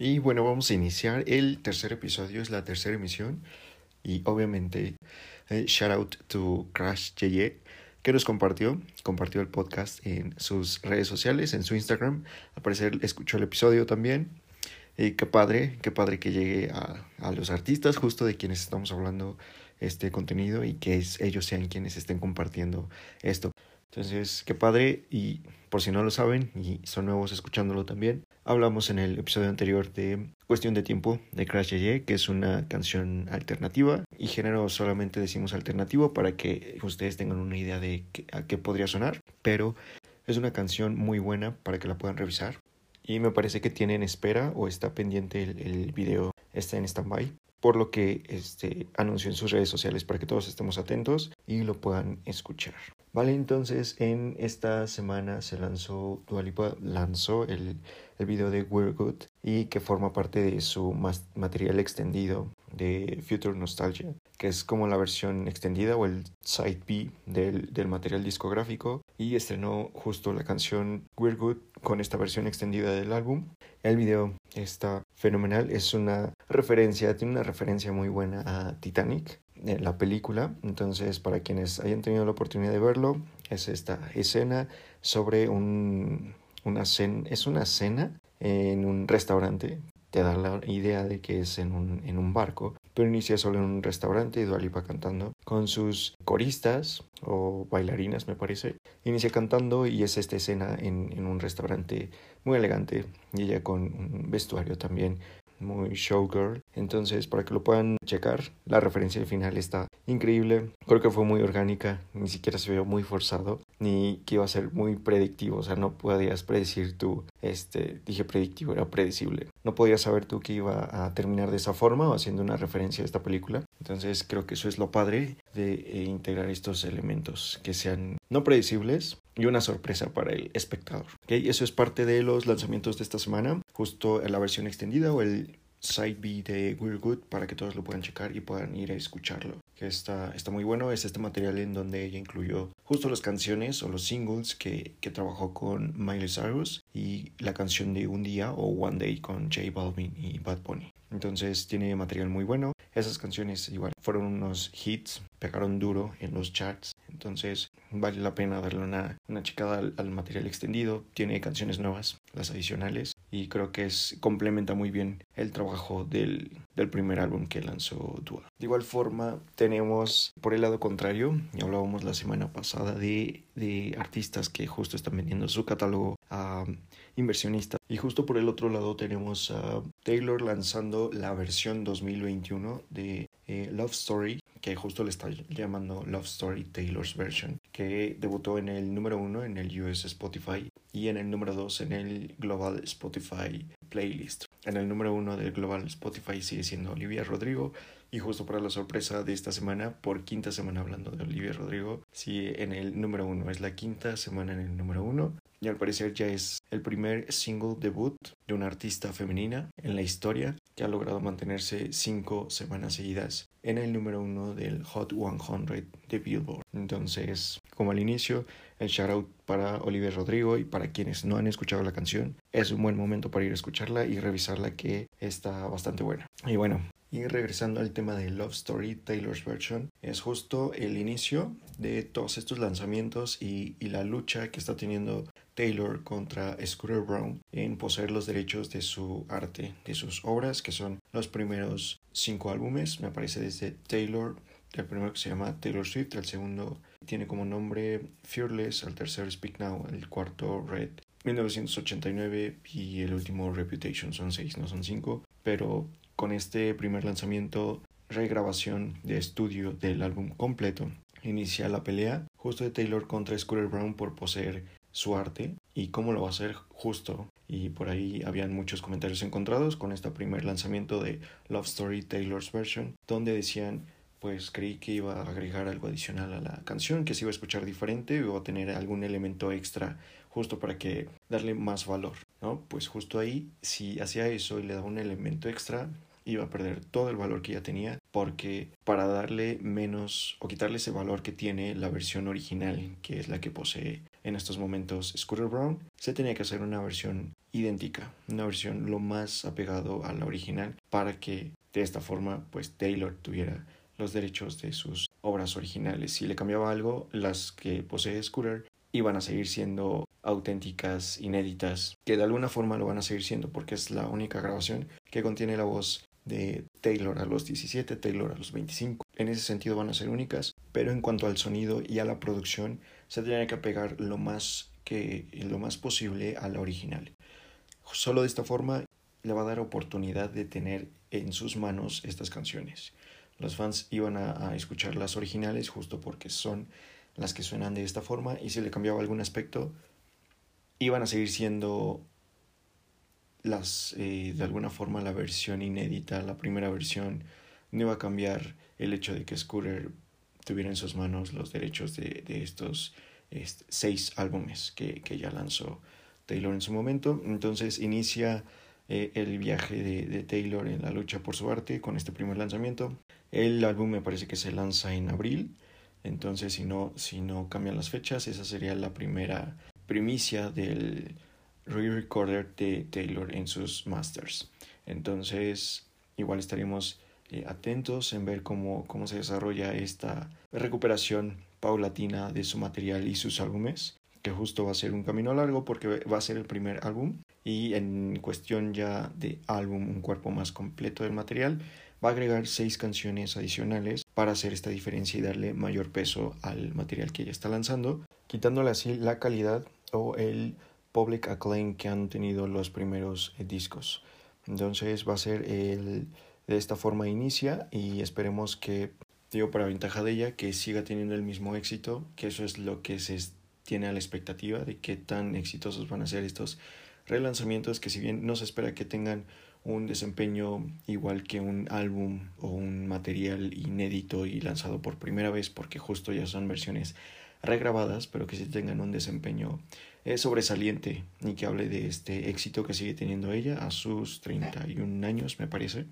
Y bueno, vamos a iniciar el tercer episodio, es la tercera emisión. Y obviamente, eh, shout out to Crash Yeye, que nos compartió, compartió el podcast en sus redes sociales, en su Instagram. Al parecer escuchó el episodio también. Y qué padre, qué padre que llegue a, a los artistas justo de quienes estamos hablando este contenido y que ellos sean quienes estén compartiendo esto. Entonces, qué padre y por si no lo saben y son nuevos escuchándolo también, hablamos en el episodio anterior de Cuestión de Tiempo de Crash Yeye, que es una canción alternativa y género solamente decimos alternativo para que ustedes tengan una idea de a qué podría sonar, pero es una canción muy buena para que la puedan revisar y me parece que tiene en espera o está pendiente el video, está en standby por lo que este, anunció en sus redes sociales para que todos estemos atentos y lo puedan escuchar. Vale, entonces en esta semana se lanzó, Dualipa lanzó el, el video de We're Good y que forma parte de su material extendido de Future Nostalgia, que es como la versión extendida o el side B del, del material discográfico y estrenó justo la canción We're Good con esta versión extendida del álbum. El video está fenomenal, es una referencia, tiene una referencia muy buena a Titanic, la película. Entonces, para quienes hayan tenido la oportunidad de verlo, es esta escena sobre un, una cena, es una cena en un restaurante. Te da la idea de que es en un, en un barco, pero inicia solo en un restaurante y Dualipa cantando con sus coristas o bailarinas, me parece. Inicia cantando y es esta escena en, en un restaurante muy elegante y ella con un vestuario también muy showgirl. Entonces, para que lo puedan checar, la referencia al final está increíble. Creo que fue muy orgánica, ni siquiera se vio muy forzado, ni que iba a ser muy predictivo. O sea, no podías predecir tú, este, dije predictivo, era predecible. No podías saber tú que iba a terminar de esa forma o haciendo una referencia a esta película. Entonces, creo que eso es lo padre de eh, integrar estos elementos que sean no predecibles, y una sorpresa para el espectador. ¿Okay? Eso es parte de los lanzamientos de esta semana, justo la versión extendida o el side B de We're Good para que todos lo puedan checar y puedan ir a escucharlo. Que está, está muy bueno, es este material en donde ella incluyó justo las canciones o los singles que, que trabajó con Miley Cyrus y la canción de Un Día o One Day con J Balvin y Bad Bunny. Entonces tiene material muy bueno. Esas canciones igual fueron unos hits, pegaron duro en los charts. Entonces vale la pena darle una, una checada al, material extendido. Tiene canciones nuevas, las adicionales. Y creo que complementa muy bien el trabajo del, del primer álbum que lanzó Dua. De igual forma, tenemos por el lado contrario, y hablábamos la semana pasada de, de artistas que justo están vendiendo su catálogo a inversionistas. Y justo por el otro lado tenemos a Taylor lanzando la versión 2021 de eh, Love Story, que justo le está llamando Love Story Taylor's Version, que debutó en el número uno en el US Spotify y en el número dos en el Global Spotify Playlist. En el número uno del Global Spotify sigue siendo Olivia Rodrigo. Y justo para la sorpresa de esta semana, por quinta semana hablando de Olivia Rodrigo, sigue en el número uno. Es la quinta semana en el número uno y al parecer ya es el primer single debut de una artista femenina en la historia que ha logrado mantenerse cinco semanas seguidas en el número uno del Hot 100 de Billboard. Entonces, como al inicio, el shout out para Oliver Rodrigo y para quienes no han escuchado la canción, es un buen momento para ir a escucharla y revisarla que está bastante buena. Y bueno, y regresando al tema de Love Story, Taylor's Version, es justo el inicio de todos estos lanzamientos y, y, la lucha que está teniendo Taylor contra Scooter Brown en poseer los derechos de su arte, de sus obras, que son los primeros cinco álbumes, me parece desde Taylor, el primero que se llama Taylor Swift, el segundo tiene como nombre Fearless, el tercero Speak Now, el cuarto Red. 1989 y el último Reputation son seis, no son cinco, pero con este primer lanzamiento, regrabación de estudio del álbum completo, inicia la pelea justo de Taylor contra Scooter Brown por poseer su arte y cómo lo va a hacer justo. Y por ahí habían muchos comentarios encontrados con este primer lanzamiento de Love Story Taylor's Version, donde decían pues creí que iba a agregar algo adicional a la canción, que se iba a escuchar diferente, iba a tener algún elemento extra justo para que darle más valor, ¿no? Pues justo ahí, si hacía eso y le daba un elemento extra, iba a perder todo el valor que ya tenía porque para darle menos o quitarle ese valor que tiene la versión original que es la que posee en estos momentos Scooter Brown, se tenía que hacer una versión idéntica, una versión lo más apegado a la original para que de esta forma pues Taylor tuviera los derechos de sus obras originales. Si le cambiaba algo, las que posee Scooter iban a seguir siendo auténticas, inéditas, que de alguna forma lo van a seguir siendo porque es la única grabación que contiene la voz de Taylor a los 17, Taylor a los 25. En ese sentido van a ser únicas, pero en cuanto al sonido y a la producción se tiene que pegar lo más que lo más posible a la original. Solo de esta forma le va a dar oportunidad de tener en sus manos estas canciones. Los fans iban a, escuchar las originales justo porque son las que suenan de esta forma y si le cambiaba algún aspecto iban a seguir siendo las eh, de alguna forma la versión inédita, la primera versión no iba a cambiar el hecho de que Scooter tuviera en sus manos los derechos de, de estos este, seis álbumes que, que, ya lanzó Taylor en su momento. Entonces inicia eh, el viaje de, de, Taylor en la lucha por su arte con este primer lanzamiento. El álbum me parece que se lanza en abril. Entonces, si no, si no cambian las fechas, esa sería la primera primicia del re-recorder de Taylor en sus masters. Entonces, igual estaremos eh, atentos en ver cómo, cómo se desarrolla esta recuperación paulatina de su material y sus álbumes, que justo va a ser un camino largo porque va a ser el primer álbum y en cuestión ya de álbum, un cuerpo más completo del material, va a agregar seis canciones adicionales para hacer esta diferencia y darle mayor peso al material que ella está lanzando, quitándole así la calidad o el public acclaim que han tenido los primeros eh, discos. Entonces va a ser el, de esta forma inicia y esperemos que, digo, para ventaja de ella, que siga teniendo el mismo éxito, que eso es lo que se tiene a la expectativa de qué tan exitosos van a ser estos relanzamientos que si bien no se espera que tengan un desempeño igual que un álbum o un material inédito y lanzado por primera vez porque justo ya son versiones regrabadas, pero que sí tengan un desempeño eh, sobresaliente y que hable de este éxito que sigue teniendo ella a sus 31 años, me parece,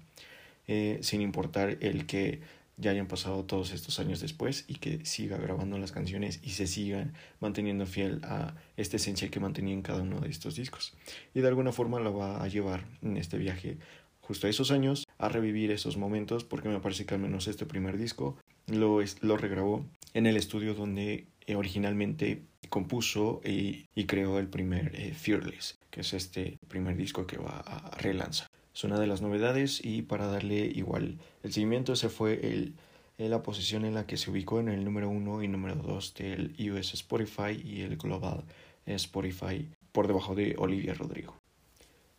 eh, sin importar el que ya hayan pasado todos estos años después y que siga grabando las canciones y se siga manteniendo fiel a esta esencia que mantenía en cada uno de estos discos. Y de alguna forma la va a llevar en este viaje justo a esos años, a revivir esos momentos, porque me parece que al menos este primer disco lo, lo regrabó en el estudio donde eh, originalmente compuso y, y, creó el primer eh, Fearless, que es este primer disco que va a relanzar. Es una de las novedades y para darle igual el seguimiento ese fue el, la posición en la que se ubicó en el número 1 y número 2 del US Spotify y el Global Spotify por debajo de Olivia Rodrigo.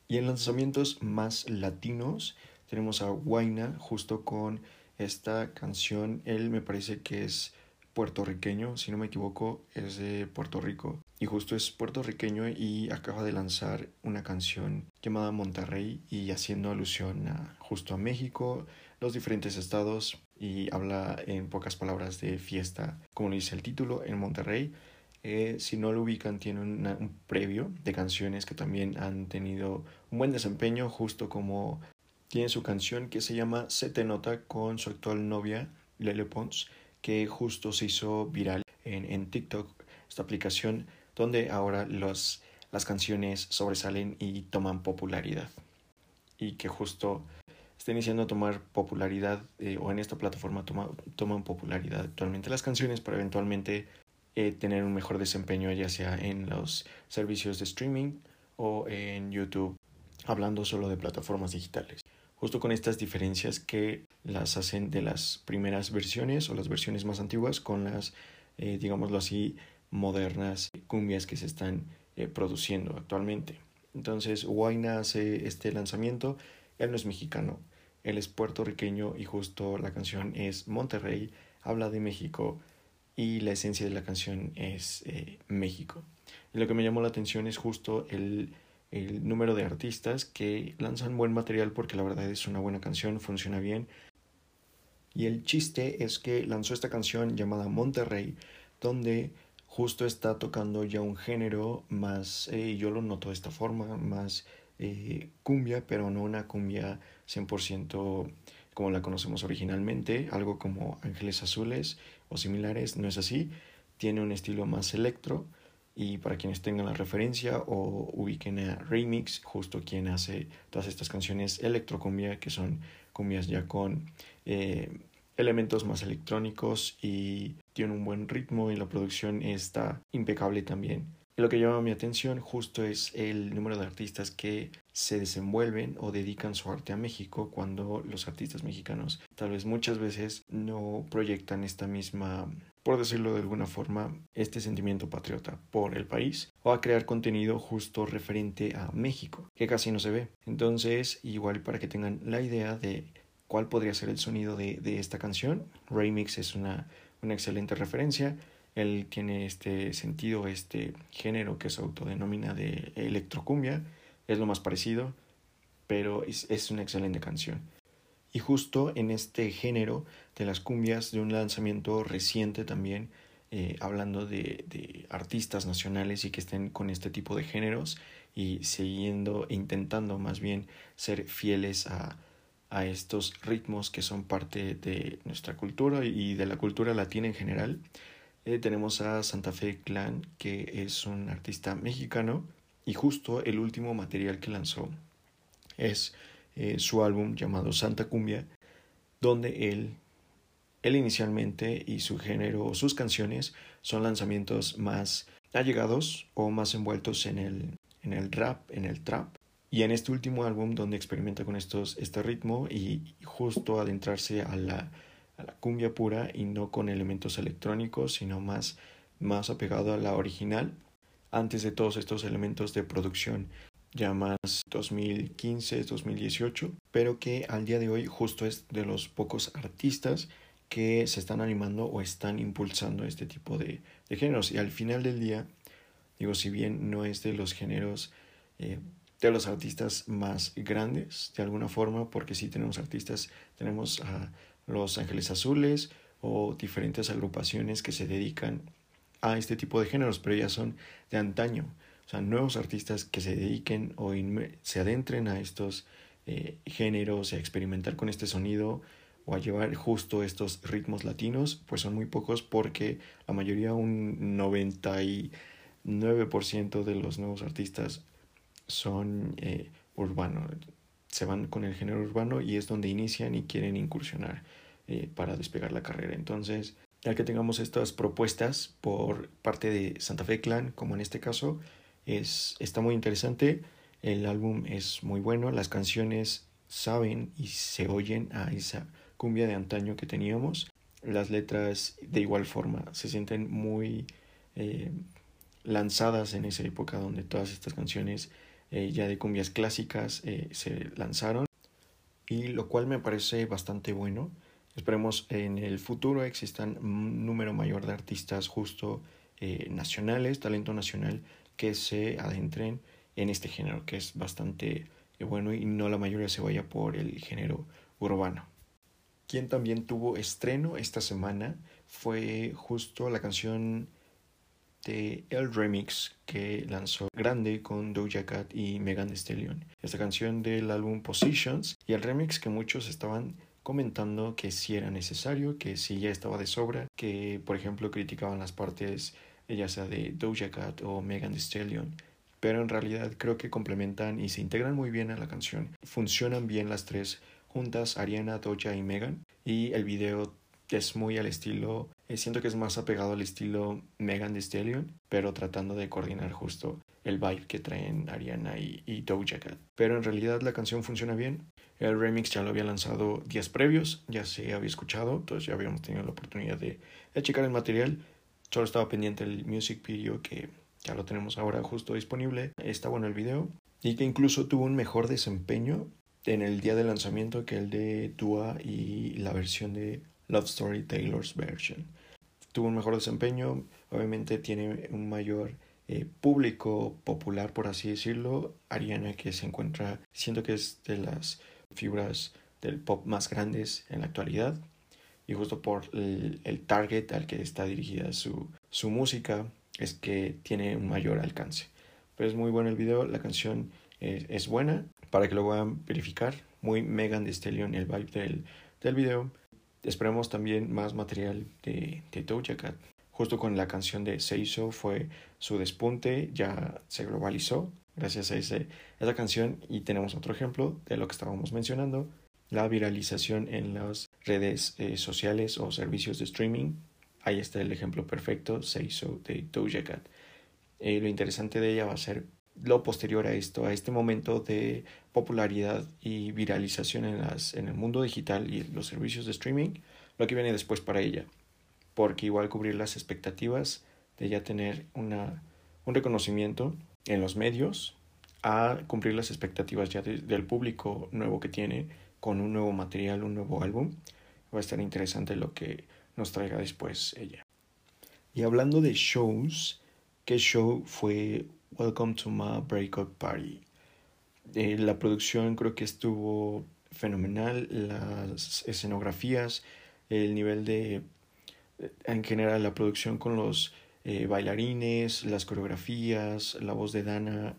Y en lanzamientos más latinos tenemos a Guaina justo con esta canción. Él me parece que es puertorriqueño, si no me equivoco, es de Puerto Rico. Y justo es puertorriqueño y acaba de lanzar una canción llamada Monterrey y haciendo alusión a justo a México, los diferentes estados y habla en pocas palabras de fiesta, como dice el título, en Monterrey. Eh, si no lo ubican, tiene un previo de canciones que también han tenido un buen desempeño, justo como tiene su canción que se llama Se te nota con su actual novia, Lele Pons que justo se hizo viral en, en TikTok, esta aplicación donde ahora las canciones sobresalen y toman popularidad. Y que justo está iniciando a tomar popularidad, eh, o en esta plataforma toma, toman popularidad actualmente las canciones para eventualmente eh, tener un mejor desempeño, ya sea en los servicios de streaming o en YouTube, hablando solo de plataformas digitales justo con estas diferencias que las hacen de las primeras versiones o las versiones más antiguas con las, eh, digámoslo así, modernas cumbias que se están eh, produciendo actualmente. Entonces, Huayna hace este lanzamiento, él no es mexicano, él es puertorriqueño y justo la canción es Monterrey, habla de México y la esencia de la canción es eh, México. Y lo que me llamó la atención es justo el el número de artistas que lanzan buen material porque la verdad es una buena canción, funciona bien. Y el chiste es que lanzó esta canción llamada Monterrey, donde justo está tocando ya un género más, eh, yo lo noto de esta forma, más eh, cumbia, pero no una cumbia 100% como la conocemos originalmente, algo como Ángeles Azules o similares, no es así, tiene un estilo más electro Y para quienes tengan la referencia o ubiquen a Remix, justo quien hace todas estas canciones electrocumbia, que son cumbias ya con eh, elementos más electrónicos y tiene un buen ritmo y la producción está impecable también. lo que llama mi atención justo es el número de artistas que se desenvuelven o dedican su arte a México cuando los artistas mexicanos tal vez muchas veces no proyectan esta misma, por decirlo de alguna forma, este sentimiento patriota por el país o a crear contenido justo referente a México, que casi no se ve. Entonces, igual para que tengan la idea de cuál podría ser el sonido de, de esta canción, Remix es una, una excelente referencia. Él tiene este sentido, este género que se autodenomina de electrocumbia es lo más parecido, pero es, una excelente canción. Y justo en este género de las cumbias, de un lanzamiento reciente también, eh, hablando de, de, artistas nacionales y que estén con este tipo de géneros y siguiendo, intentando más bien ser fieles a, a estos ritmos que son parte de nuestra cultura y de la cultura latina en general. Eh, tenemos a Santa Fe Clan, que es un artista mexicano y justo el último material que lanzó es eh, su álbum llamado Santa Cumbia, donde él, él inicialmente y su género, sus canciones son lanzamientos más allegados o más envueltos en el, en el rap, en el trap. Y en este último álbum donde experimenta con estos, este ritmo y justo adentrarse a la, a la cumbia pura y no con elementos electrónicos, sino más, más apegado a la original, antes de todos estos elementos de producción ya más 2015, 2018, pero que al día de hoy justo es de los pocos artistas que se están animando o están impulsando este tipo de, géneros. Y al final del día, digo, si bien no es de los géneros eh, de los artistas más grandes, de alguna forma, porque sí tenemos artistas, tenemos a Los Ángeles Azules o diferentes agrupaciones que se dedican a este tipo de géneros, pero ya son de antaño. O sea, nuevos artistas que se dediquen o se adentren a estos eh, géneros, a experimentar con este sonido o a llevar justo estos ritmos latinos, pues son muy pocos porque la mayoría, un 99% de los nuevos artistas son eh, urbanos, se van con el género urbano y es donde inician y quieren incursionar eh, para despegar la carrera. Entonces, ya que tengamos estas propuestas por parte de Santa Fe Clan, como en este caso, es, está muy interesante. El álbum es muy bueno, las canciones saben y se oyen a esa cumbia de antaño que teníamos. Las letras de igual forma se sienten muy eh, lanzadas en esa época donde todas estas canciones eh, ya de cumbias clásicas eh, se lanzaron y lo cual me parece bastante bueno Esperemos en el futuro existan un número mayor de artistas justo eh, nacionales, talento nacional, que se adentren en este género, que es bastante bueno y no la mayoría se vaya por el género urbano. Quien también tuvo estreno esta semana fue justo la canción de El Remix que lanzó Grande con Doja Cat y Megan Thee Stallion. Esta canción del álbum Positions y el remix que muchos estaban comentando que si era necesario, que si ya estaba de sobra, que por ejemplo criticaban las partes ya sea de Doja Cat o Megan Thee Stallion, pero en realidad creo que complementan y se integran muy bien a la canción. Funcionan bien las tres juntas, Ariana, Doja y Megan, y el video es muy al estilo, eh, siento que es más apegado al estilo Megan Thee Stallion, pero tratando de coordinar justo el vibe que traen Ariana y, y Doja Cat. Pero en realidad la canción funciona bien, el remix ya lo había lanzado días previos, ya se había escuchado, entonces ya habíamos tenido la oportunidad de, checar el material. Solo estaba pendiente el music video que ya lo tenemos ahora justo disponible. Está bueno el video y que incluso tuvo un mejor desempeño en el día de lanzamiento que el de Dua y la versión de Love Story Taylor's version. Tuvo un mejor desempeño, obviamente tiene un mayor eh, público popular, por así decirlo. Ariana que se encuentra, siento que es de las figuras del pop más grandes en la actualidad y justo por el, target al que está dirigida su, su, música es que tiene un mayor alcance. Pero es muy bueno el video, la canción es, buena para que lo puedan verificar. Muy Megan de Stallion el vibe del, del video. Esperemos también más material de, de Doja Cat. justo con la canción de Seiso fue su despunte, ya se globalizó gracias a ese, esa canción y tenemos otro ejemplo de lo que estábamos mencionando, la viralización en las redes eh, sociales o servicios de streaming. Ahí está el ejemplo perfecto, Seiso de Doja Cat. Eh, lo interesante de ella va a ser lo posterior a esto, a este momento de popularidad y viralización en, las, en el mundo digital y los servicios de streaming, lo que viene después para ella porque igual cubrir las expectativas de ya tener una, un reconocimiento en los medios a cumplir las expectativas ya del público nuevo que tiene con un nuevo material, un nuevo álbum. Va a estar interesante lo que nos traiga después ella. Y hablando de shows, ¿qué show fue Welcome to My Breakup Party? Eh, la producción creo que estuvo fenomenal, las escenografías, el nivel de en general la producción con los eh, bailarines, las coreografías, la voz de Dana,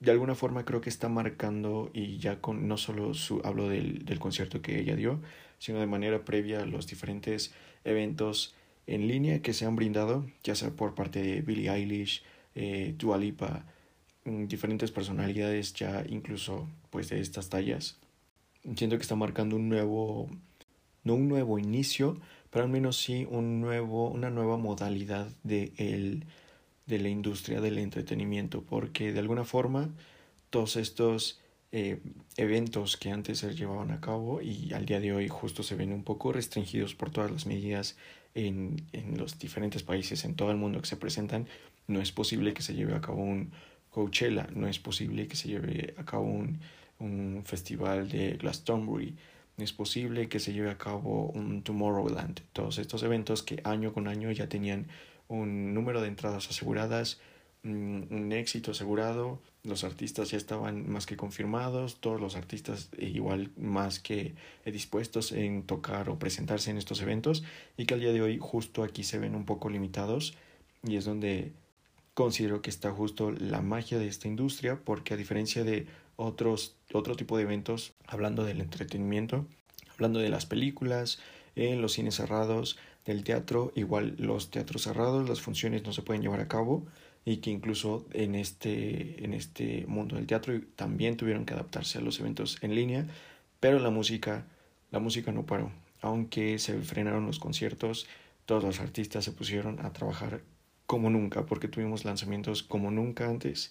de alguna forma creo que está marcando y ya con no solo su, hablo del, del concierto que ella dio, sino de manera previa a los diferentes eventos en línea que se han brindado, ya sea por parte de Billie Eilish, eh, Dua Lipa, mm, diferentes personalidades ya incluso pues de estas tallas. Siento que está marcando un nuevo, no un nuevo inicio, pero al menos sí un nuevo, una nueva modalidad de, el, de la industria del entretenimiento, porque de alguna forma todos estos eh, eventos que antes se llevaban a cabo y al día de hoy justo se ven un poco restringidos por todas las medidas en, en los diferentes países, en todo el mundo que se presentan, no es posible que se lleve a cabo un Coachella, no es posible que se lleve a cabo un, un festival de Glastonbury, es posible que se lleve a cabo un Tomorrowland. Todos estos eventos que año con año ya tenían un número de entradas aseguradas, un éxito asegurado, los artistas ya estaban más que confirmados, todos los artistas eh, igual más que dispuestos en tocar o presentarse en estos eventos. Y que al día de hoy justo aquí se ven un poco limitados. Y es donde considero que está justo la magia de esta industria porque a diferencia de otros, otro tipo de eventos, hablando del entretenimiento, hablando de las películas, en los cines cerrados, del teatro, igual los teatros cerrados, las funciones no se pueden llevar a cabo y que incluso en este, en este mundo del teatro también tuvieron que adaptarse a los eventos en línea, pero la música, la música no paró. Aunque se frenaron los conciertos, todos los artistas se pusieron a trabajar como nunca, porque tuvimos lanzamientos como nunca antes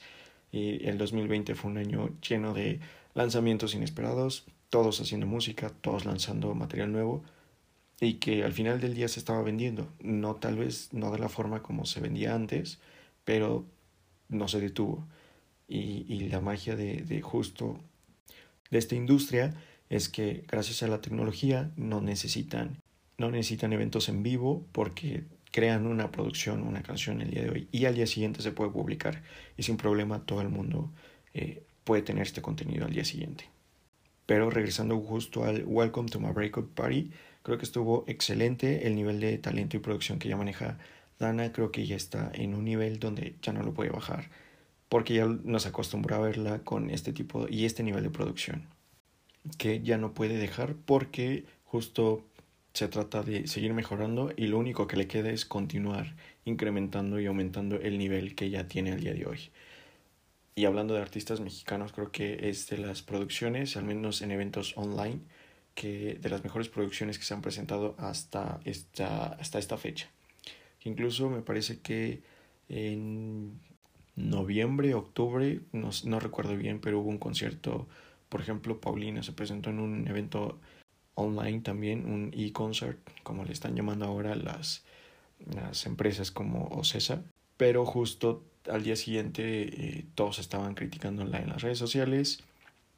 y el 2020 fue un año lleno de lanzamientos inesperados, todos haciendo música, todos lanzando material nuevo y que al final del día se estaba vendiendo. No tal vez no de la forma como se vendía antes, pero no se detuvo. Y, y la magia de, de justo de esta industria es que gracias a la tecnología no necesitan, no necesitan eventos en vivo porque crean una producción, una canción el día de hoy y al día siguiente se puede publicar y sin problema todo el mundo eh, puede tener este contenido al día siguiente. Pero regresando justo al Welcome to My Breakup Party, creo que estuvo excelente el nivel de talento y producción que ya maneja Dana, creo que ya está en un nivel donde ya no lo puede bajar, porque ya nos acostumbró a verla con este tipo y este nivel de producción, que ya no puede dejar porque justo se trata de seguir mejorando y lo único que le queda es continuar incrementando y aumentando el nivel que ya tiene al día de hoy. Y hablando de artistas mexicanos, creo que es de las producciones, al menos en eventos online, que de las mejores producciones que se han presentado hasta esta, hasta esta fecha. Incluso me parece que en noviembre, octubre, no, no recuerdo bien, pero hubo un concierto, por ejemplo, Paulina se presentó en un evento online también, un e-concert, como le están llamando ahora las, las empresas como Ocesa. Pero justo al día siguiente eh, todos estaban criticándola en las redes sociales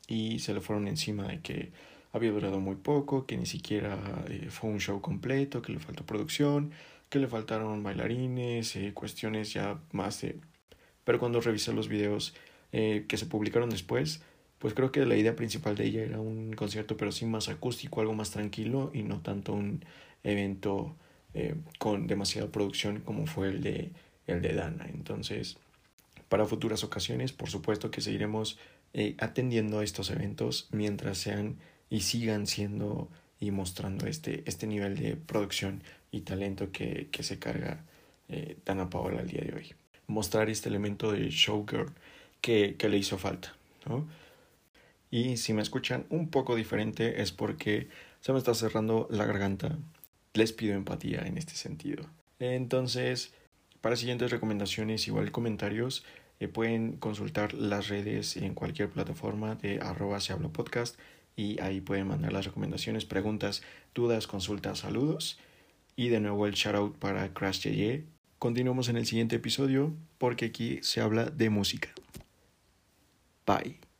y se le fueron encima de que había durado muy poco, que ni siquiera eh, fue un show completo, que le faltó producción, que le faltaron bailarines, eh, cuestiones ya más de... Pero cuando revisé los videos que se publicaron después, pues creo que la idea principal de ella era un concierto, pero sí más acústico, algo más tranquilo y no tanto un evento eh, con demasiada producción como fue el de, el de Dana. Entonces, para futuras ocasiones, por supuesto que seguiremos eh, atendiendo a estos eventos mientras sean y sigan siendo y mostrando este, este nivel de producción y talento que, que se carga eh, Dana Paola al día de hoy. Mostrar este elemento de showgirl que, que le hizo falta, ¿no? Y si me escuchan un poco diferente es porque se me está cerrando la garganta. Les pido empatía en este sentido. Entonces, para siguientes recomendaciones, igual comentarios, eh, pueden consultar las redes en cualquier plataforma de arroba se habla podcast y ahí pueden mandar las recomendaciones, preguntas, dudas, consultas, saludos. Y de nuevo el shout out para Crash JJ. Continuamos en el siguiente episodio porque aquí se habla de música. Bye.